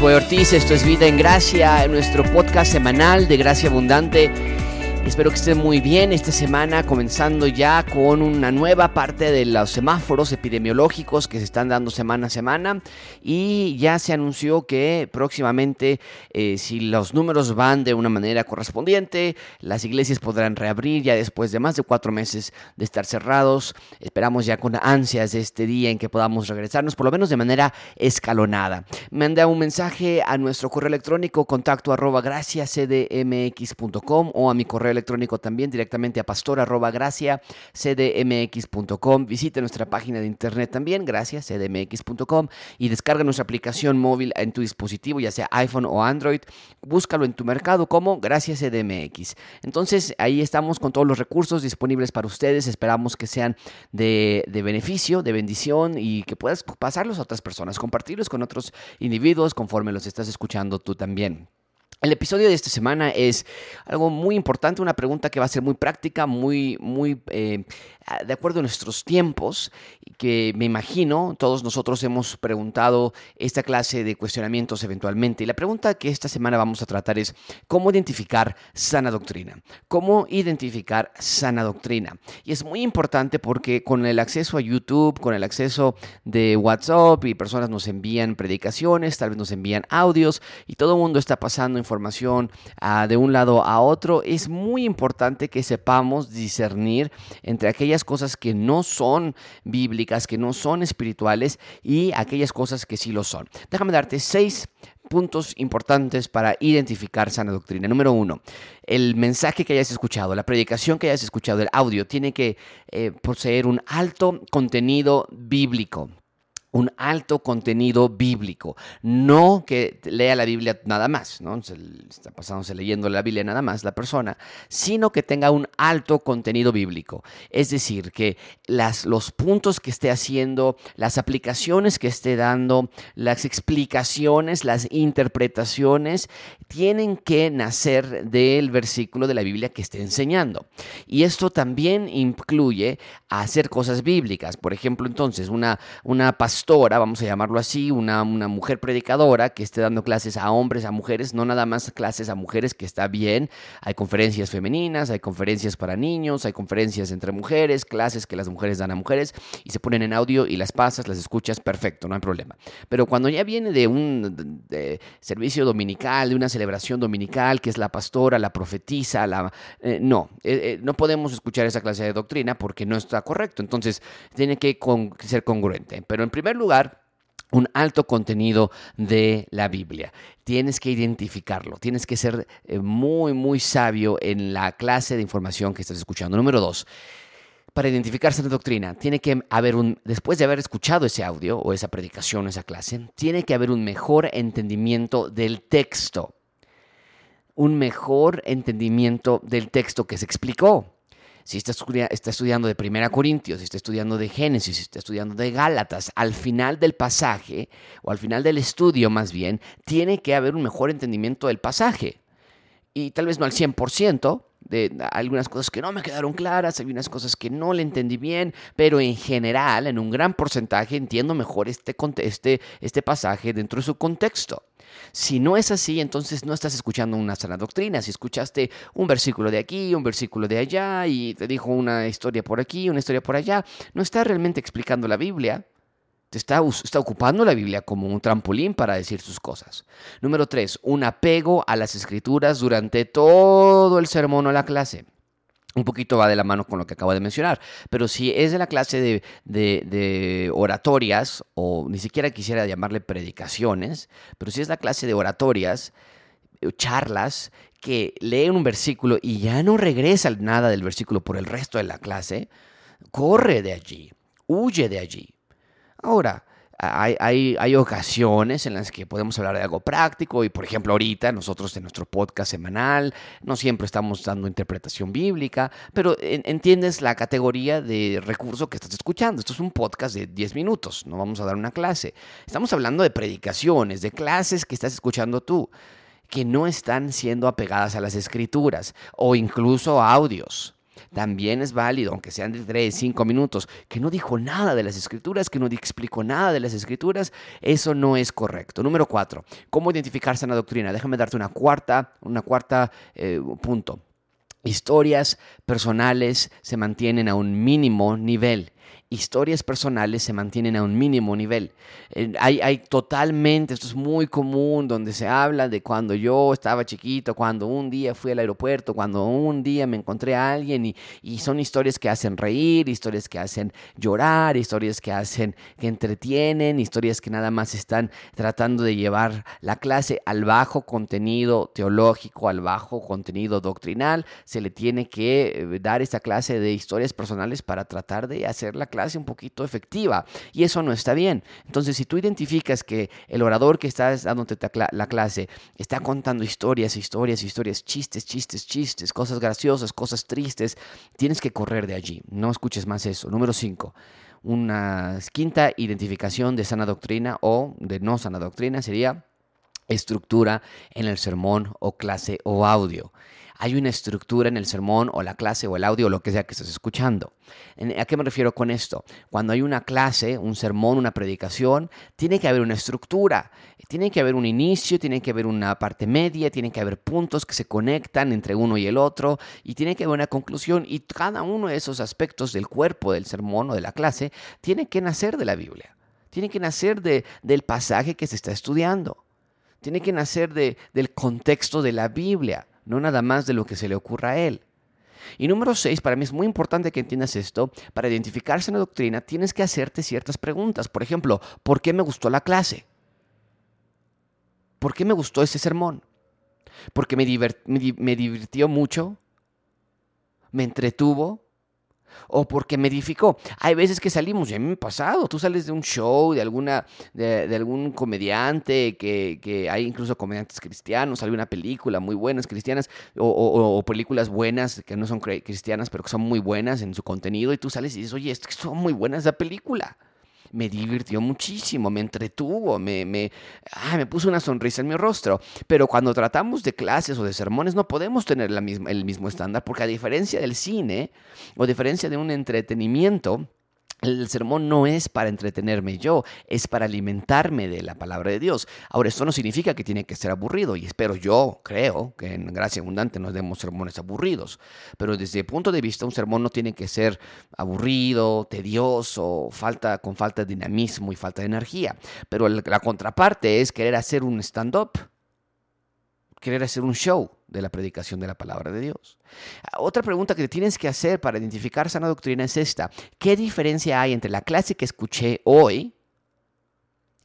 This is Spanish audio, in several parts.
Josué Ortiz, esto es Vida en Gracia, nuestro podcast semanal de Gracia Abundante. Espero que estén muy bien esta semana, comenzando ya con una nueva parte de los semáforos epidemiológicos que se están dando semana a semana. Y ya se anunció que próximamente, eh, si los números van de una manera correspondiente, las iglesias podrán reabrir ya después de más de cuatro meses de estar cerrados. Esperamos ya con ansias este día en que podamos regresarnos, por lo menos de manera escalonada. Manda un mensaje a nuestro correo electrónico contacto arroba graciacdmx.com o a mi correo electrónico también directamente a pastor.gracia.cdmx.com. Visite nuestra página de internet también, gracias.cdmx.com y descarga nuestra aplicación móvil en tu dispositivo, ya sea iPhone o Android. Búscalo en tu mercado como Gracias CDMX. Entonces ahí estamos con todos los recursos disponibles para ustedes. Esperamos que sean de beneficio, de bendición y que puedas pasarlos a otras personas, compartirlos con otros individuos conforme los estás escuchando tú también. El episodio de esta semana es algo muy importante, una pregunta que va a ser muy práctica, muy, muy eh, de acuerdo a nuestros tiempos, que me imagino todos nosotros hemos preguntado esta clase de cuestionamientos eventualmente. Y la pregunta que esta semana vamos a tratar es cómo identificar sana doctrina. ¿Cómo identificar sana doctrina? Y es muy importante porque con el acceso a YouTube, con el acceso de WhatsApp y personas nos envían predicaciones, tal vez nos envían audios y todo el mundo está pasando información ah, de un lado a otro, es muy importante que sepamos discernir entre aquellas cosas que no son bíblicas, que no son espirituales y aquellas cosas que sí lo son. Déjame darte seis puntos importantes para identificar sana doctrina. Número uno, el mensaje que hayas escuchado, la predicación que hayas escuchado, el audio, tiene que eh, poseer un alto contenido bíblico un alto contenido bíblico. No que lea la Biblia nada más, ¿no? Se está pasándose leyendo la Biblia nada más la persona, sino que tenga un alto contenido bíblico. Es decir, que los puntos que esté haciendo, las aplicaciones que esté dando, las explicaciones, las interpretaciones, tienen que nacer del versículo de la Biblia que esté enseñando. Y esto también incluye hacer cosas bíblicas. Por ejemplo, entonces, una, una vamos a llamarlo así, una, una mujer predicadora que esté dando clases a hombres, a mujeres, no nada más clases a mujeres, que está bien. Hay conferencias femeninas, hay conferencias para niños, hay conferencias entre mujeres, clases que las mujeres dan a mujeres y se ponen en audio y las pasas, las escuchas, perfecto, no hay problema. Pero cuando ya viene de un servicio dominical, de una celebración dominical, que es la pastora, la profetisa, la, eh, no, eh, eh, no podemos escuchar esa clase de doctrina porque no está correcto. Entonces, tiene que ser congruente. Pero en primer lugar, un alto contenido de la Biblia. Tienes que identificarlo, tienes que ser eh, muy, muy sabio en la clase de información que estás escuchando. Número dos, para identificar esa doctrina, tiene que haber un, después de haber escuchado ese audio o esa predicación, esa clase, tiene que haber un mejor entendimiento del texto. Un mejor entendimiento del texto que se explicó si está, estudiando de Primera Corintios, si está estudiando de Génesis, si está estudiando de Gálatas, al final del pasaje, o al final del estudio más bien, tiene que haber un mejor entendimiento del pasaje. Y tal vez no al 100%, de algunas cosas que no me quedaron claras, hay unas cosas que no le entendí bien, pero en general, en un gran porcentaje, entiendo mejor este, este, este pasaje dentro de su contexto. Si no es así, entonces no estás escuchando una sana doctrina. Si escuchaste un versículo de aquí, un versículo de allá y te dijo una historia por aquí, una historia por allá, no está realmente explicando la Biblia. Te está, está ocupando la Biblia como un trampolín para decir sus cosas. Número tres, un apego a las escrituras durante todo el sermón o la clase un poquito va de la mano con lo que acabo de mencionar. Pero si es de la clase de, oratorias, o ni siquiera quisiera llamarle predicaciones, pero si es la clase de oratorias, eh, charlas, que leen un versículo y ya no regresa nada del versículo por el resto de la clase, corre de allí, huye de allí. Ahora, hay, hay, ocasiones en las que podemos hablar de algo práctico y por ejemplo ahorita nosotros en nuestro podcast semanal no siempre estamos dando interpretación bíblica, pero entiendes la categoría de recurso que estás escuchando. Esto es un podcast de 10 minutos, no vamos a dar una clase. Estamos hablando de predicaciones, de clases que estás escuchando tú que no están siendo apegadas a las escrituras o incluso audios. También es válido, aunque sean de 3, 5 minutos, que no dijo nada de las escrituras, que no explicó nada de las escrituras, eso no es correcto. Número 4, ¿cómo identificar sana doctrina? Déjame darte una cuarta, una cuarta eh, punto. Historias personales se mantienen a un mínimo nivel historias personales se mantienen a un mínimo nivel. Eh, hay, hay, totalmente, esto es muy común, donde se habla de cuando yo estaba chiquito, cuando un día fui al aeropuerto, cuando un día me encontré a alguien y, y son historias que hacen reír, historias que hacen llorar, historias que hacen, que entretienen, historias que nada más están tratando de llevar la clase al bajo contenido teológico, al bajo contenido doctrinal. Se le tiene que eh, dar esta clase de historias personales para tratar de hacer la clase clase un poquito efectiva y eso no está bien. Entonces, si tú identificas que el orador que está dándote la clase está contando historias, historias, historias, chistes, chistes, chistes, cosas graciosas, cosas tristes, tienes que correr de allí. No escuches más eso. Número 5 una quinta identificación de sana doctrina o de no sana doctrina sería estructura en el sermón o clase o audio hay una estructura en el sermón o la clase o el audio o lo que sea que estés escuchando. ¿A qué me refiero con esto? Cuando hay una clase, un sermón, una predicación, tiene que haber una estructura, tiene que haber un inicio, tiene que haber una parte media, tiene que haber puntos que se conectan entre uno y el otro y tiene que haber una conclusión y cada uno de esos aspectos del cuerpo del sermón o de la clase tiene que nacer de la Biblia, tiene que nacer de, del pasaje que se está estudiando. Tiene que nacer de, del contexto de la Biblia no nada más de lo que se le ocurra a él. Y número seis, para mí es muy importante que entiendas esto. Para identificarse en la doctrina tienes que hacerte ciertas preguntas. Por ejemplo, ¿por qué me gustó la clase? ¿Por qué me gustó ese sermón? ¿Porque me, me divirtió mucho? ¿Me entretuvo? O porque me edificó. Hay veces que salimos, y a mí me ha pasado, tú sales de un show, de, alguna, de, algún comediante, que, que, hay incluso comediantes cristianos, sale una película muy buenas cristianas, o, o, películas buenas que no son cristianas, pero que son muy buenas en su contenido, y tú sales y dices, oye, es que son muy buenas la película me divirtió muchísimo, me entretuvo, me, me, me puso una sonrisa en mi rostro. Pero cuando tratamos de clases o de sermones no podemos tener la misma, el mismo estándar porque a diferencia del cine o a diferencia de un entretenimiento, el sermón no es para entretenerme yo, es para alimentarme de la palabra de Dios. Ahora, esto no significa que tiene que ser aburrido y espero yo, creo, que en Gracia Abundante nos demos sermones aburridos. Pero desde el punto de vista, un sermón no tiene que ser aburrido, tedioso, falta, con falta de dinamismo y falta de energía. Pero la contraparte es querer hacer un stand-up querer hacer un show de la predicación de la palabra de Dios. Otra pregunta que tienes que hacer para identificar sana doctrina es esta. ¿Qué diferencia hay entre la clase que escuché hoy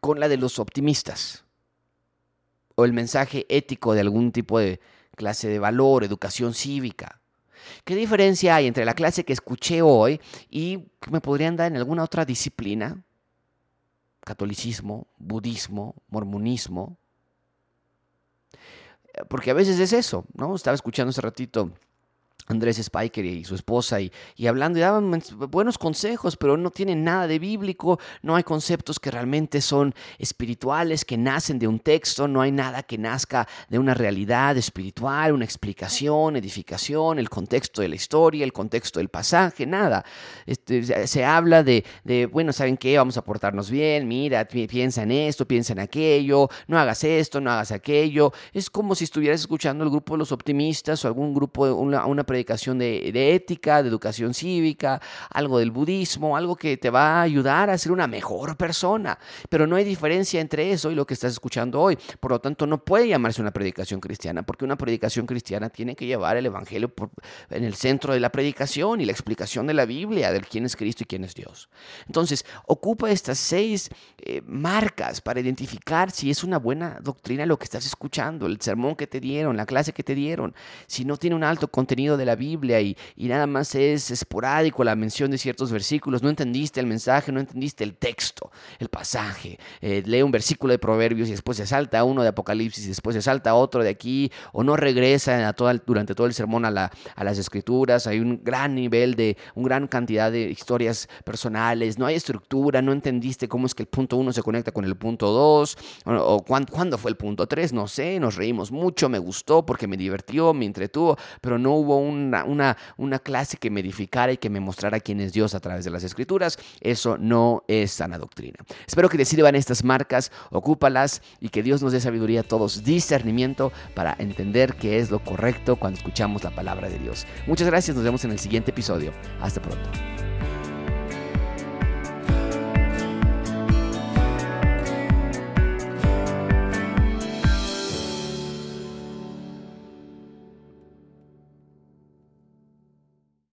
con la de los optimistas? O el mensaje ético de algún tipo de clase de valor, educación cívica. ¿Qué diferencia hay entre la clase que escuché hoy y que me podrían dar en alguna otra disciplina? Catolicismo, budismo, mormonismo, porque a veces es eso, ¿no? Estaba escuchando hace ratito Andrés Spiker y su esposa y, hablando y daban buenos consejos, pero no tienen nada de bíblico, no hay conceptos que realmente son espirituales, que nacen de un texto, no hay nada que nazca de una realidad espiritual, una explicación, edificación, el contexto de la historia, el contexto del pasaje, nada. Este, se habla de, de, bueno, ¿saben qué? Vamos a portarnos bien, mira, piensa en esto, piensa en aquello, no hagas esto, no hagas aquello. Es como si estuvieras escuchando el grupo de los optimistas o algún grupo, una, una predicación de, ética, de educación cívica, algo del budismo, algo que te va a ayudar a ser una mejor persona. Pero no hay diferencia entre eso y lo que estás escuchando hoy. Por lo tanto, no puede llamarse una predicación cristiana, porque una predicación cristiana tiene que llevar el Evangelio en el centro de la predicación y la explicación de la Biblia, de quién es Cristo y quién es Dios. Entonces, ocupa estas seis eh, marcas para identificar si es una buena doctrina lo que estás escuchando, el sermón que te dieron, la clase que te dieron, si no tiene un alto contenido de de la Biblia y, nada más es esporádico la mención de ciertos versículos, no entendiste el mensaje, no entendiste el texto, el pasaje, eh, lee un versículo de Proverbios y después se salta uno de Apocalipsis y después se salta otro de aquí o no regresa a toda, durante todo el sermón a, la, a las escrituras, hay un gran nivel de, una gran cantidad de historias personales, no hay estructura, no entendiste cómo es que el punto uno se conecta con el punto dos o, cuándo, fue el punto tres, no sé, nos reímos mucho, me gustó porque me divirtió, me entretuvo, pero no hubo un una, una, clase que me edificara y que me mostrara quién es Dios a través de las escrituras. Eso no es sana doctrina. Espero que te sirvan estas marcas, ocúpalas y que Dios nos dé sabiduría a todos, discernimiento para entender qué es lo correcto cuando escuchamos la palabra de Dios. Muchas gracias, nos vemos en el siguiente episodio. Hasta pronto.